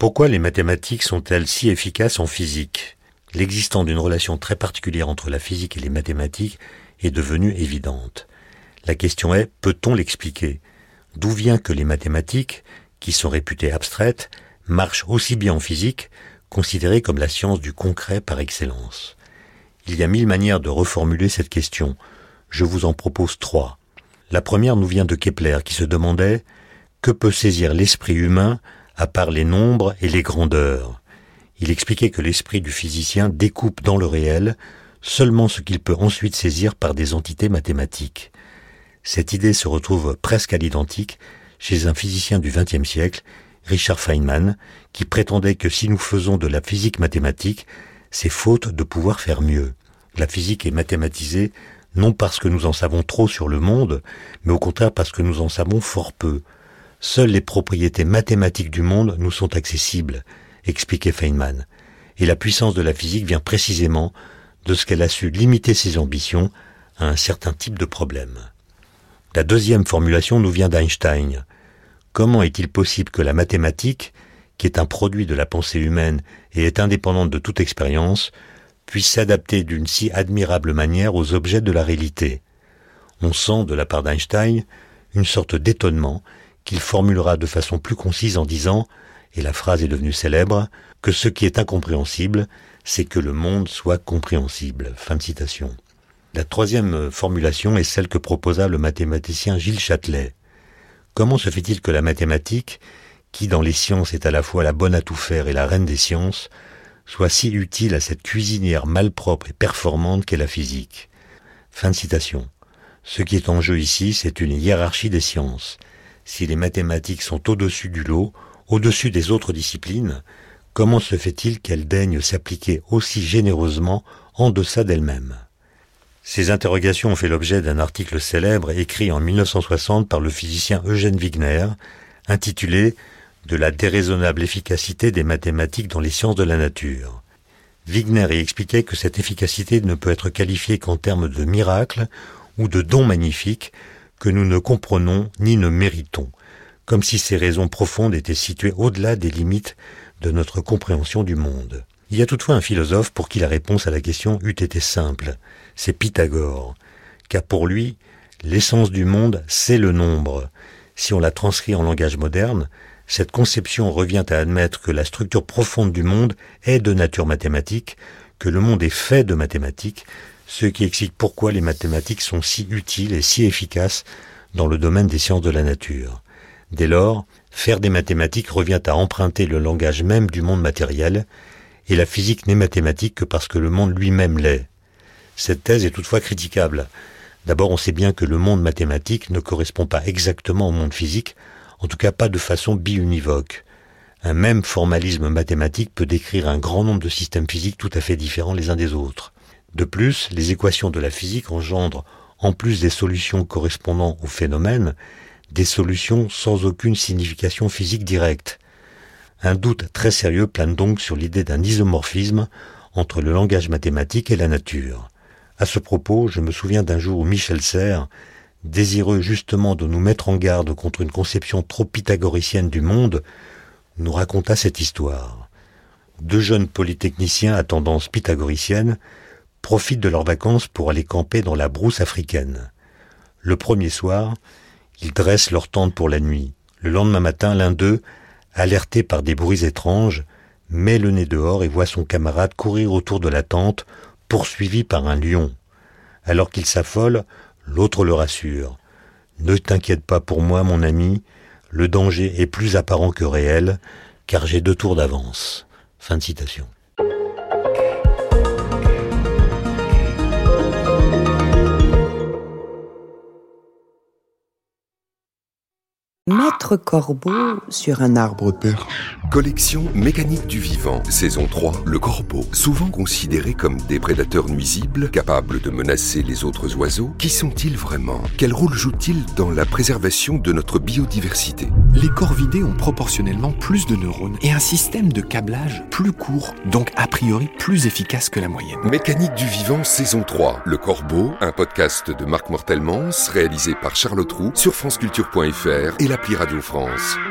Pourquoi les mathématiques sont-elles si efficaces en physique? L'existence d'une relation très particulière entre la physique et les mathématiques est devenue évidente. La question est, peut-on l'expliquer? D'où vient que les mathématiques, qui sont réputées abstraites, marchent aussi bien en physique, considérée comme la science du concret par excellence? Il y a mille manières de reformuler cette question. Je vous en propose trois. La première nous vient de Kepler, qui se demandait que peut saisir l'esprit humain à part les nombres et les grandeurs. Il expliquait que l'esprit du physicien découpe dans le réel seulement ce qu'il peut ensuite saisir par des entités mathématiques. Cette idée se retrouve presque à l'identique chez un physicien du XXe siècle, Richard Feynman, qui prétendait que si nous faisons de la physique mathématique, c'est faute de pouvoir faire mieux. La physique est mathématisée non parce que nous en savons trop sur le monde, mais au contraire parce que nous en savons fort peu. Seules les propriétés mathématiques du monde nous sont accessibles, expliquait Feynman, et la puissance de la physique vient précisément de ce qu'elle a su limiter ses ambitions à un certain type de problème. La deuxième formulation nous vient d'Einstein. Comment est-il possible que la mathématique, qui est un produit de la pensée humaine et est indépendante de toute expérience, puisse s'adapter d'une si admirable manière aux objets de la réalité? On sent, de la part d'Einstein, une sorte d'étonnement qu'il formulera de façon plus concise en disant, et la phrase est devenue célèbre, que ce qui est incompréhensible, c'est que le monde soit compréhensible. Fin de citation. La troisième formulation est celle que proposa le mathématicien Gilles Châtelet. Comment se fait-il que la mathématique, qui dans les sciences est à la fois la bonne à tout faire et la reine des sciences, soit si utile à cette cuisinière malpropre et performante qu'est la physique? Fin de citation. Ce qui est en jeu ici, c'est une hiérarchie des sciences. Si les mathématiques sont au-dessus du lot, au-dessus des autres disciplines, comment se fait-il qu'elles daignent s'appliquer aussi généreusement en deçà d'elles-mêmes? Ces interrogations ont fait l'objet d'un article célèbre écrit en 1960 par le physicien Eugène Wigner, intitulé De la déraisonnable efficacité des mathématiques dans les sciences de la nature. Wigner y expliquait que cette efficacité ne peut être qualifiée qu'en termes de miracle ou de don magnifique que nous ne comprenons ni ne méritons, comme si ces raisons profondes étaient situées au-delà des limites de notre compréhension du monde. Il y a toutefois un philosophe pour qui la réponse à la question eût été simple, c'est Pythagore, car pour lui, l'essence du monde, c'est le nombre. Si on la transcrit en langage moderne, cette conception revient à admettre que la structure profonde du monde est de nature mathématique, que le monde est fait de mathématiques, ce qui explique pourquoi les mathématiques sont si utiles et si efficaces dans le domaine des sciences de la nature. Dès lors, faire des mathématiques revient à emprunter le langage même du monde matériel, et la physique n'est mathématique que parce que le monde lui-même l'est. Cette thèse est toutefois critiquable. D'abord, on sait bien que le monde mathématique ne correspond pas exactement au monde physique, en tout cas pas de façon biunivoque. Un même formalisme mathématique peut décrire un grand nombre de systèmes physiques tout à fait différents les uns des autres. De plus, les équations de la physique engendrent, en plus des solutions correspondant aux phénomènes, des solutions sans aucune signification physique directe. Un doute très sérieux plane donc sur l'idée d'un isomorphisme entre le langage mathématique et la nature. À ce propos, je me souviens d'un jour où Michel Serres, désireux justement de nous mettre en garde contre une conception trop pythagoricienne du monde, nous raconta cette histoire. Deux jeunes polytechniciens à tendance pythagoricienne profitent de leurs vacances pour aller camper dans la brousse africaine. Le premier soir, ils dressent leur tente pour la nuit. Le lendemain matin, l'un d'eux, alerté par des bruits étranges, met le nez dehors et voit son camarade courir autour de la tente, poursuivi par un lion. Alors qu'il s'affole, l'autre le rassure. Ne t'inquiète pas pour moi, mon ami, le danger est plus apparent que réel, car j'ai deux tours d'avance. Fin de citation. Maître Corbeau sur un arbre perche. Collection mécanique du vivant, saison 3, le corbeau. Souvent considéré comme des prédateurs nuisibles, capables de menacer les autres oiseaux, qui sont-ils vraiment? Quel rôle jouent-ils dans la préservation de notre biodiversité? Les corvidés ont proportionnellement plus de neurones et un système de câblage plus court, donc a priori plus efficace que la moyenne. Mécanique du vivant, saison 3, le corbeau, un podcast de Marc Mortelmans, réalisé par Charlotte Roux sur franceculture.fr et la France.